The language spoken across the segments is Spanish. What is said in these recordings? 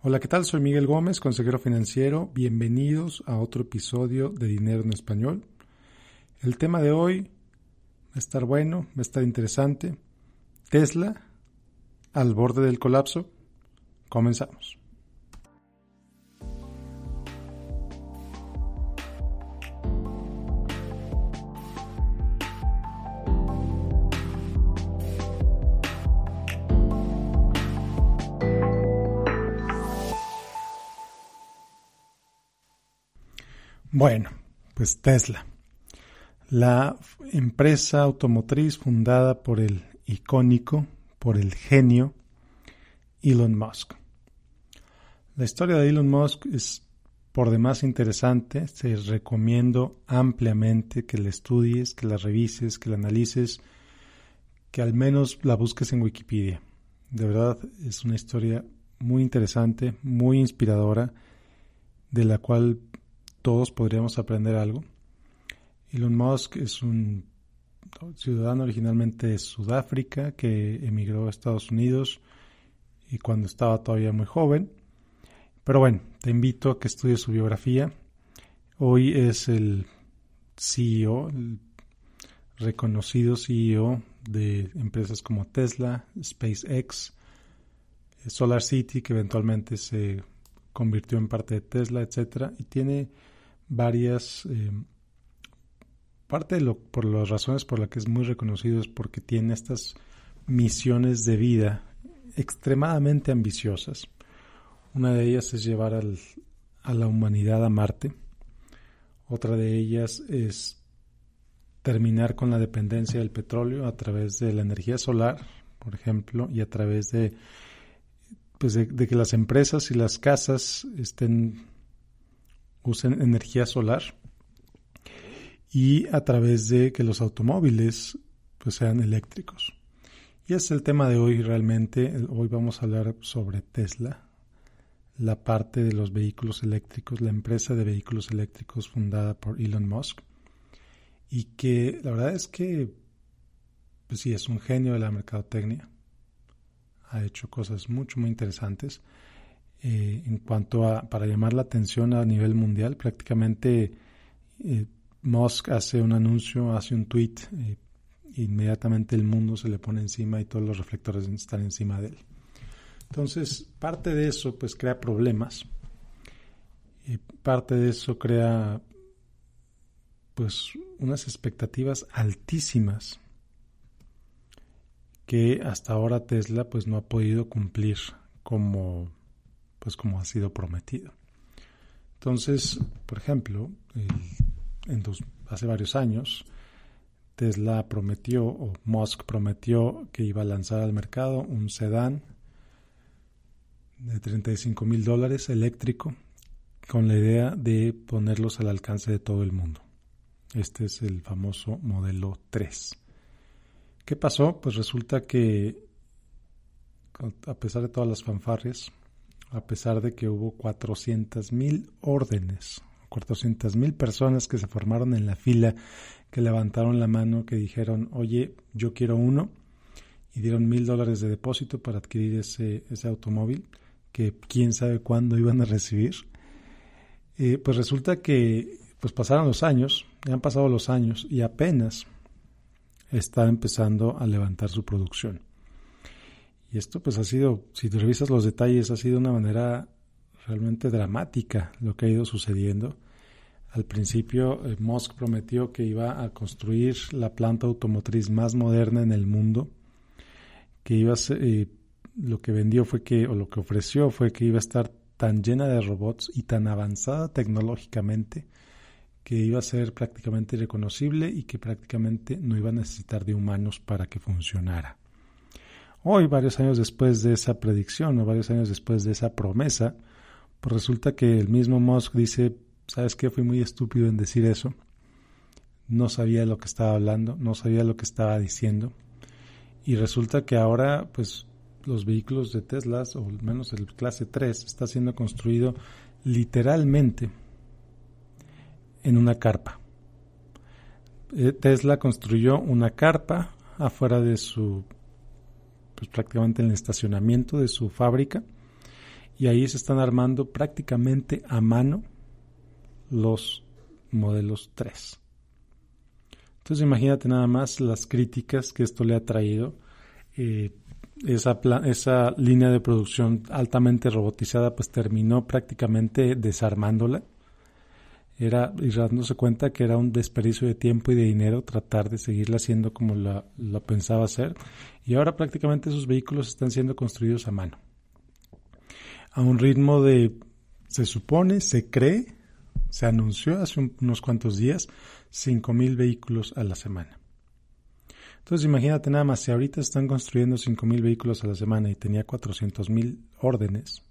Hola, ¿qué tal? Soy Miguel Gómez, consejero financiero. Bienvenidos a otro episodio de Dinero en Español. El tema de hoy va a estar bueno, va a estar interesante. Tesla al borde del colapso. Comenzamos. Bueno, pues Tesla, la empresa automotriz fundada por el icónico, por el genio Elon Musk. La historia de Elon Musk es por demás interesante, se recomiendo ampliamente que la estudies, que la revises, que la analices, que al menos la busques en Wikipedia. De verdad es una historia muy interesante, muy inspiradora, de la cual todos podríamos aprender algo. Elon Musk es un ciudadano originalmente de Sudáfrica que emigró a Estados Unidos y cuando estaba todavía muy joven. Pero bueno, te invito a que estudies su biografía. Hoy es el CEO, el reconocido CEO de empresas como Tesla, SpaceX, Solar City, que eventualmente se convirtió en parte de Tesla, etcétera, y tiene varias eh, parte de lo, por las razones por las que es muy reconocido es porque tiene estas misiones de vida extremadamente ambiciosas. Una de ellas es llevar al, a la humanidad a Marte. Otra de ellas es terminar con la dependencia del petróleo a través de la energía solar, por ejemplo, y a través de, pues de que las empresas y las casas estén usen energía solar y a través de que los automóviles pues sean eléctricos. Y es el tema de hoy realmente. Hoy vamos a hablar sobre Tesla, la parte de los vehículos eléctricos, la empresa de vehículos eléctricos fundada por Elon Musk. Y que la verdad es que, pues sí, es un genio de la mercadotecnia. Ha hecho cosas mucho, muy interesantes. Eh, en cuanto a, para llamar la atención a nivel mundial, prácticamente eh, Musk hace un anuncio, hace un tweet, eh, inmediatamente el mundo se le pone encima y todos los reflectores están encima de él. Entonces, parte de eso pues crea problemas, y parte de eso crea pues unas expectativas altísimas que hasta ahora Tesla pues no ha podido cumplir como pues como ha sido prometido. Entonces, por ejemplo, en hace varios años, Tesla prometió, o Musk prometió que iba a lanzar al mercado un sedán de 35 mil dólares eléctrico con la idea de ponerlos al alcance de todo el mundo. Este es el famoso modelo 3. ¿Qué pasó? Pues resulta que a pesar de todas las fanfarrias, a pesar de que hubo 400.000 órdenes, 400.000 personas que se formaron en la fila, que levantaron la mano, que dijeron, oye, yo quiero uno, y dieron mil dólares de depósito para adquirir ese, ese automóvil, que quién sabe cuándo iban a recibir. Eh, pues resulta que pues pasaron los años, han pasado los años y apenas está empezando a levantar su producción. Y esto pues ha sido, si revisas los detalles, ha sido una manera realmente dramática lo que ha ido sucediendo. Al principio, eh, Musk prometió que iba a construir la planta automotriz más moderna en el mundo, que iba eh, lo que vendió fue que, o lo que ofreció fue que iba a estar tan llena de robots y tan avanzada tecnológicamente que iba a ser prácticamente irreconocible y que prácticamente no iba a necesitar de humanos para que funcionara. Hoy, varios años después de esa predicción o varios años después de esa promesa, pues resulta que el mismo Musk dice, ¿sabes qué? Fui muy estúpido en decir eso. No sabía lo que estaba hablando, no sabía lo que estaba diciendo. Y resulta que ahora, pues, los vehículos de Tesla, o al menos el clase 3, está siendo construido literalmente en una carpa. Eh, Tesla construyó una carpa afuera de su pues prácticamente en el estacionamiento de su fábrica y ahí se están armando prácticamente a mano los modelos 3. Entonces imagínate nada más las críticas que esto le ha traído. Eh, esa, esa línea de producción altamente robotizada pues terminó prácticamente desarmándola. Era, y dándose cuenta que era un desperdicio de tiempo y de dinero tratar de seguirla haciendo como la, la pensaba hacer. Y ahora prácticamente esos vehículos están siendo construidos a mano. A un ritmo de, se supone, se cree, se anunció hace unos cuantos días, 5.000 vehículos a la semana. Entonces imagínate nada más, si ahorita están construyendo 5.000 vehículos a la semana y tenía 400.000 órdenes,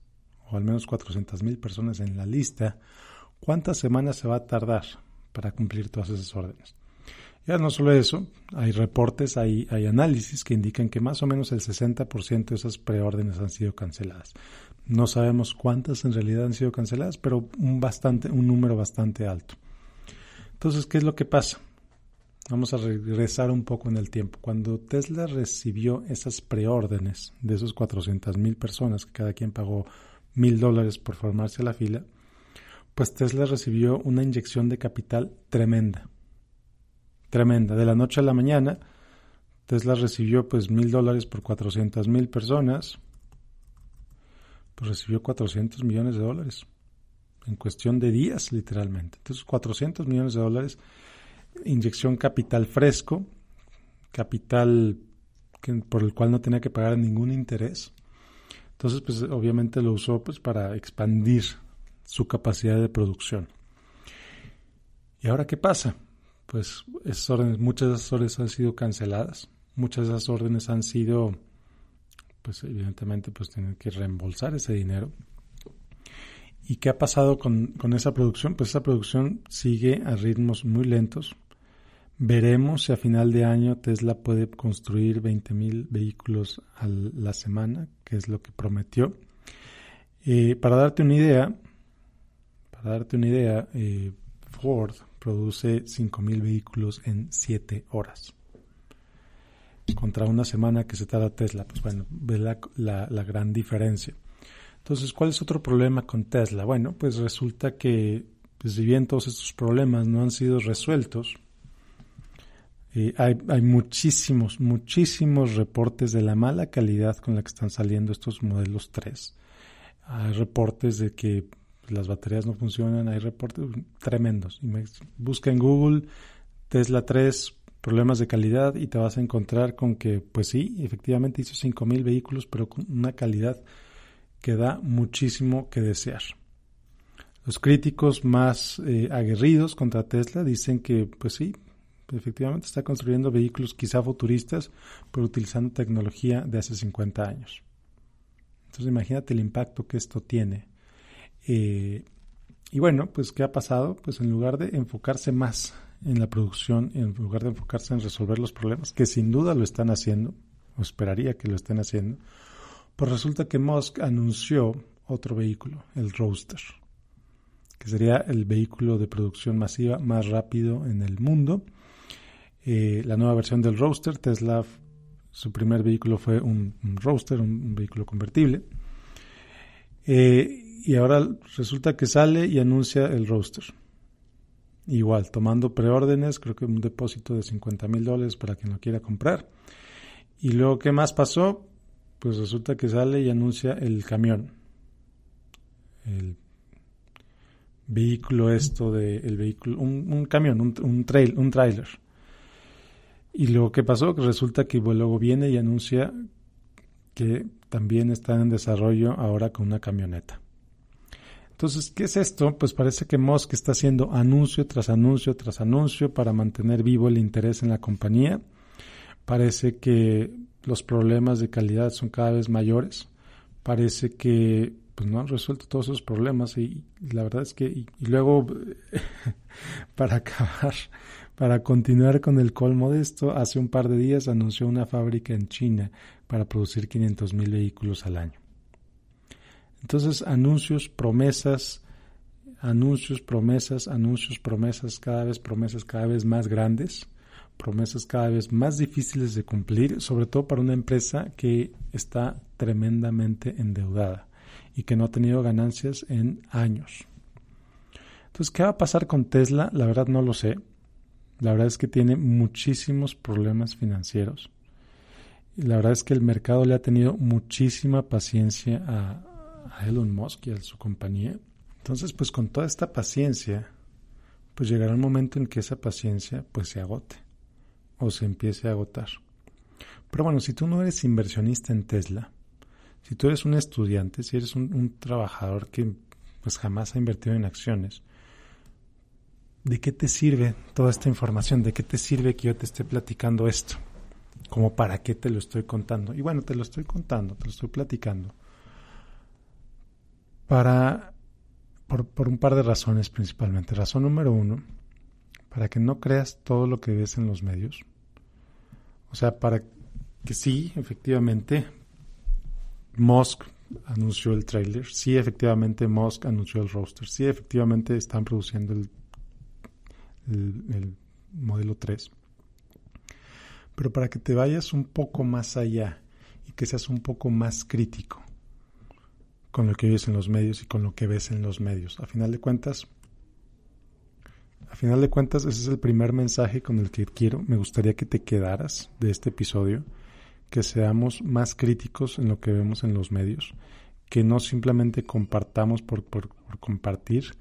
o al menos 400.000 personas en la lista, ¿cuántas semanas se va a tardar para cumplir todas esas órdenes? Ya no solo eso, hay reportes, hay, análisis que indican que más o menos el 60% de esas preórdenes han sido canceladas. No sabemos cuántas en realidad han sido canceladas, pero un, bastante, un número bastante alto. Entonces, ¿qué es lo que pasa? Vamos a regresar un poco en el tiempo. Cuando Tesla recibió esas preórdenes de esos 400 mil personas, que cada quien pagó mil dólares por formarse a la fila, pues Tesla recibió una inyección de capital tremenda. Tremenda. De la noche a la mañana, Tesla recibió pues mil dólares por 400 mil personas, pues recibió 400 millones de dólares en cuestión de días, literalmente. Entonces, 400 millones de dólares inyección capital fresco, capital por el cual no tenía que pagar ningún interés. Entonces, pues obviamente lo usó pues para expandir su capacidad de producción. ¿Y ahora qué pasa? Pues esas órdenes, muchas de esas órdenes han sido canceladas, muchas de esas órdenes han sido, pues evidentemente, pues tienen que reembolsar ese dinero. ¿Y qué ha pasado con, con esa producción? Pues esa producción sigue a ritmos muy lentos, Veremos si a final de año Tesla puede construir 20.000 vehículos a la semana, que es lo que prometió. Eh, para darte una idea, para darte una idea, eh, Ford produce 5.000 vehículos en 7 horas. Contra una semana que se tarda Tesla, pues bueno, ve la, la gran diferencia. Entonces, ¿cuál es otro problema con Tesla? Bueno, pues resulta que, pues si bien todos estos problemas no han sido resueltos, hay, hay, muchísimos, muchísimos reportes de la mala calidad con la que están saliendo estos modelos 3. Hay reportes de que las baterías no funcionan, hay reportes tremendos. Busca en Google Tesla 3 problemas de calidad y te vas a encontrar con que, pues sí, efectivamente hizo 5.000 vehículos, pero con una calidad que da muchísimo que desear. Los críticos más eh, aguerridos contra Tesla dicen que, pues sí, efectivamente está construyendo vehículos quizá futuristas, pero utilizando tecnología de hace 50 años. Entonces imagínate el impacto que esto tiene. Eh, y bueno, pues ¿qué ha pasado? Pues en lugar de enfocarse más en la producción, en lugar de enfocarse en resolver los problemas, que sin duda lo están haciendo, o esperaría que lo estén haciendo, pues resulta que Musk anunció otro vehículo, el Roadster, que sería el vehículo de producción masiva más rápido en el mundo eh, la nueva versión del Roadster. Tesla, su primer vehículo fue un, Roadster, un, vehículo convertible. Eh, y ahora resulta que sale y anuncia el Roadster. Igual, tomando preórdenes, creo que un depósito de 50 mil dólares para quien lo quiera comprar. Y luego, ¿qué más pasó? Pues resulta que sale y anuncia el camión. El vehículo esto de el vehículo un, camión un, un trail un trailer y luego, ¿qué pasó? Resulta que luego viene y anuncia que también está en desarrollo ahora con una camioneta. Entonces, ¿qué es esto? Pues parece que Musk está haciendo anuncio tras anuncio tras anuncio para mantener vivo el interés en la compañía. Parece que los problemas de calidad son cada vez mayores. Parece que pues no han resuelto todos esos problemas y, la verdad es que y luego para acabar para continuar con el colmo de esto, hace un par de días anunció una fábrica en China para producir 500.000 vehículos al año. Entonces, anuncios, promesas, anuncios, promesas, anuncios, promesas, cada vez promesas cada vez más grandes, promesas cada vez más difíciles de cumplir, sobre todo para una empresa que está tremendamente endeudada. y que no ha tenido ganancias en años. Entonces, ¿qué va a pasar con Tesla? La verdad no lo sé. La verdad es que tiene muchísimos problemas financieros. La verdad es que el mercado le ha tenido muchísima paciencia a, Elon Musk y a su compañía. Entonces, pues con toda esta paciencia, pues llegará un momento en que esa paciencia pues se agote o se empiece a agotar. Pero bueno, si tú no eres inversionista en Tesla, si tú eres un estudiante, si eres un, un trabajador que pues jamás ha invertido en acciones, ¿de qué te sirve toda esta información? ¿De qué te sirve que yo te esté platicando esto? Como para qué te lo estoy contando. Y bueno, te lo estoy contando, te lo estoy platicando. Para, por, por un par de razones principalmente. Razón número uno, para que no creas todo lo que ves en los medios. O sea, para que sí, efectivamente, Musk anunció el trailer, sí, efectivamente, Musk anunció el roster, sí, efectivamente, están produciendo el el, modelo 3. Pero para que te vayas un poco más allá y que seas un poco más crítico con lo que oyes en los medios y con lo que ves en los medios. A final de cuentas, a final de cuentas, ese es el primer mensaje con el que quiero, me gustaría que te quedaras de este episodio, que seamos más críticos en lo que vemos en los medios, que no simplemente compartamos por, por compartir,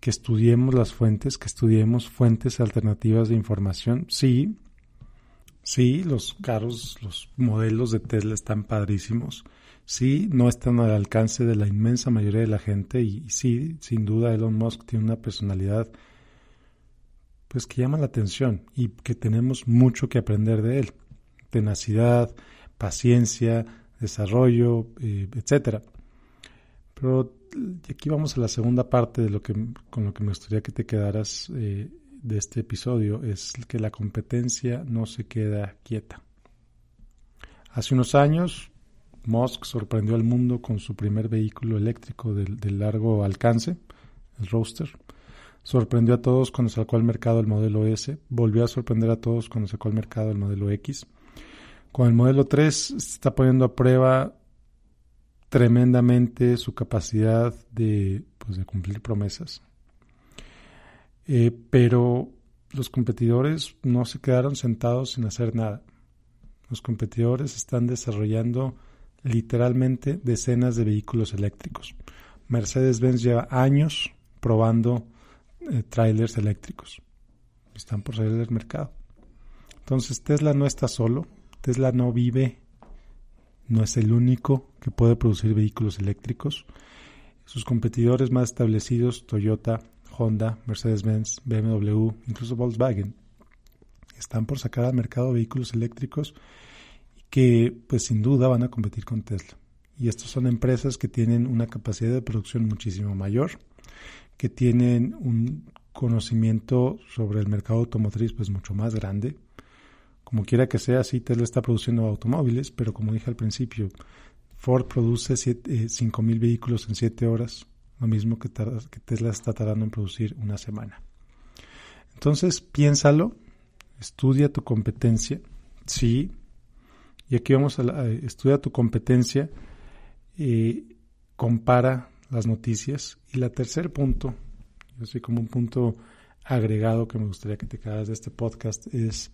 que estudiemos las fuentes, que estudiemos fuentes alternativas de información. Sí, sí, los carros, los modelos de Tesla están padrísimos. Sí, no están al alcance de la inmensa mayoría de la gente y, sí, sin duda Elon Musk tiene una personalidad pues que llama la atención y que tenemos mucho que aprender de él. Tenacidad, paciencia, desarrollo, eh, etcétera. Pero aquí vamos a la segunda parte de lo que con lo que me gustaría que te quedaras eh, de este episodio es que la competencia no se queda quieta. Hace unos años Musk sorprendió al mundo con su primer vehículo eléctrico de, largo alcance, el Roadster. Sorprendió a todos cuando sacó al mercado el modelo S, volvió a sorprender a todos cuando sacó al mercado el modelo X. Con el modelo 3 se está poniendo a prueba tremendamente su capacidad de, pues, cumplir promesas. Eh, pero los competidores no se quedaron sentados sin hacer nada. Los competidores están desarrollando literalmente decenas de vehículos eléctricos. Mercedes-Benz lleva años probando eh, trailers eléctricos. Están por salir del mercado. Entonces Tesla no está solo. Tesla no vive no es el único que puede producir vehículos eléctricos. Sus competidores más establecidos, Toyota, Honda, Mercedes-Benz, BMW, incluso Volkswagen, están por sacar al mercado vehículos eléctricos que pues sin duda van a competir con Tesla. Y estas son empresas que tienen una capacidad de producción muchísimo mayor, que tienen un conocimiento sobre el mercado automotriz pues mucho más grande, como quiera que sea, sí, Tesla está produciendo automóviles, pero como dije al principio, Ford produce 5.000 eh, vehículos en 7 horas, lo mismo que, que, Tesla está tardando en producir una semana. Entonces, piénsalo, estudia tu competencia, sí, y aquí vamos a, la, estudia tu competencia, eh, compara las noticias, y la tercer punto, así como un punto agregado que me gustaría que te quedaras de este podcast, es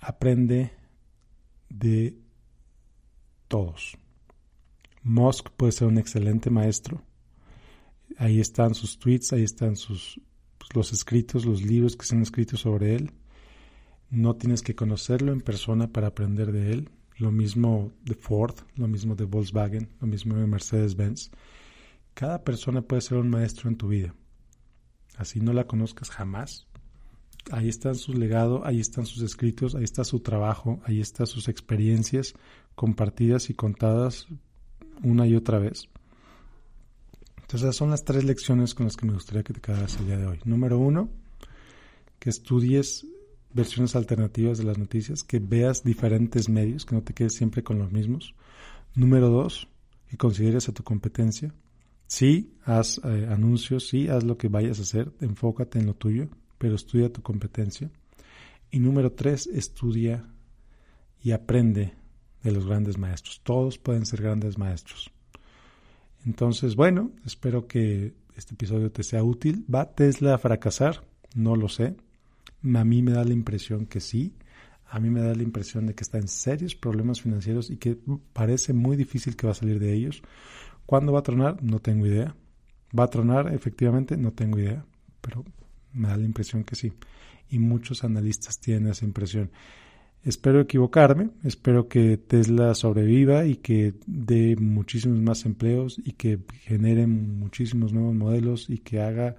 aprende de todos. Musk puede ser un excelente maestro. Ahí están sus tweets, ahí están sus pues, los escritos, los libros que se han escrito sobre él. No tienes que conocerlo en persona para aprender de él. Lo mismo de Ford, lo mismo de Volkswagen, lo mismo de Mercedes-Benz. Cada persona puede ser un maestro en tu vida. Así no la conozcas jamás, ahí está su legado, ahí están sus escritos, ahí está su trabajo, ahí están sus experiencias compartidas y contadas una y otra vez. Entonces, esas son las tres lecciones con las que me gustaría que te quedaras el día de hoy. Número uno, que estudies versiones alternativas de las noticias, que veas diferentes medios, que no te quedes siempre con los mismos. Número dos, que consideres a tu competencia. Sí, haz eh, anuncios, sí, haz lo que vayas a hacer, enfócate en lo tuyo, pero estudia tu competencia. Y número tres, estudia y aprende de los grandes maestros. Todos pueden ser grandes maestros. Entonces, bueno, espero que este episodio te sea útil. ¿Va Tesla a fracasar? No lo sé. A mí me da la impresión que sí. A mí me da la impresión de que está en serios problemas financieros y que parece muy difícil que va a salir de ellos. ¿Cuándo va a tronar? No tengo idea. ¿Va a tronar? Efectivamente, no tengo idea. Pero me da la impresión que sí. Y muchos analistas tienen esa impresión. Espero equivocarme, espero que Tesla sobreviva y que dé muchísimos más empleos y que genere muchísimos nuevos modelos y que haga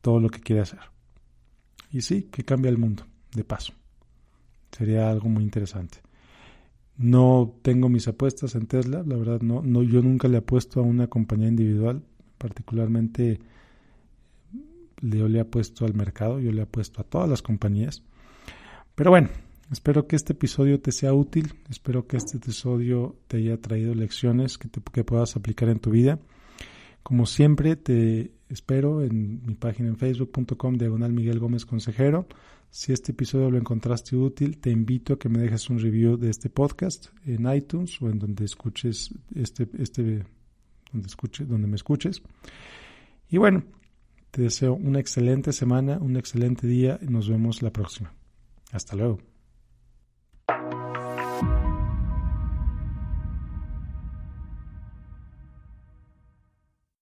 todo lo que quiere hacer. Y sí, que cambie el mundo, de paso. Sería algo muy interesante. No tengo mis apuestas en Tesla, la verdad no, no yo nunca le apuesto a una compañía individual, particularmente yo le apuesto al mercado, yo le apuesto a todas las compañías. Pero bueno, espero que este episodio te sea útil, espero que este episodio te haya traído lecciones que, que puedas aplicar en tu vida. Como siempre, te espero en mi página en facebook.com diagonal Miguel Gómez Consejero. Si este episodio lo encontraste útil, te invito a que me dejes un review de este podcast en iTunes o en donde escuches este, este, donde escuche, donde me escuches. Y bueno, te deseo una excelente semana, un excelente día y nos vemos la próxima. Hasta luego.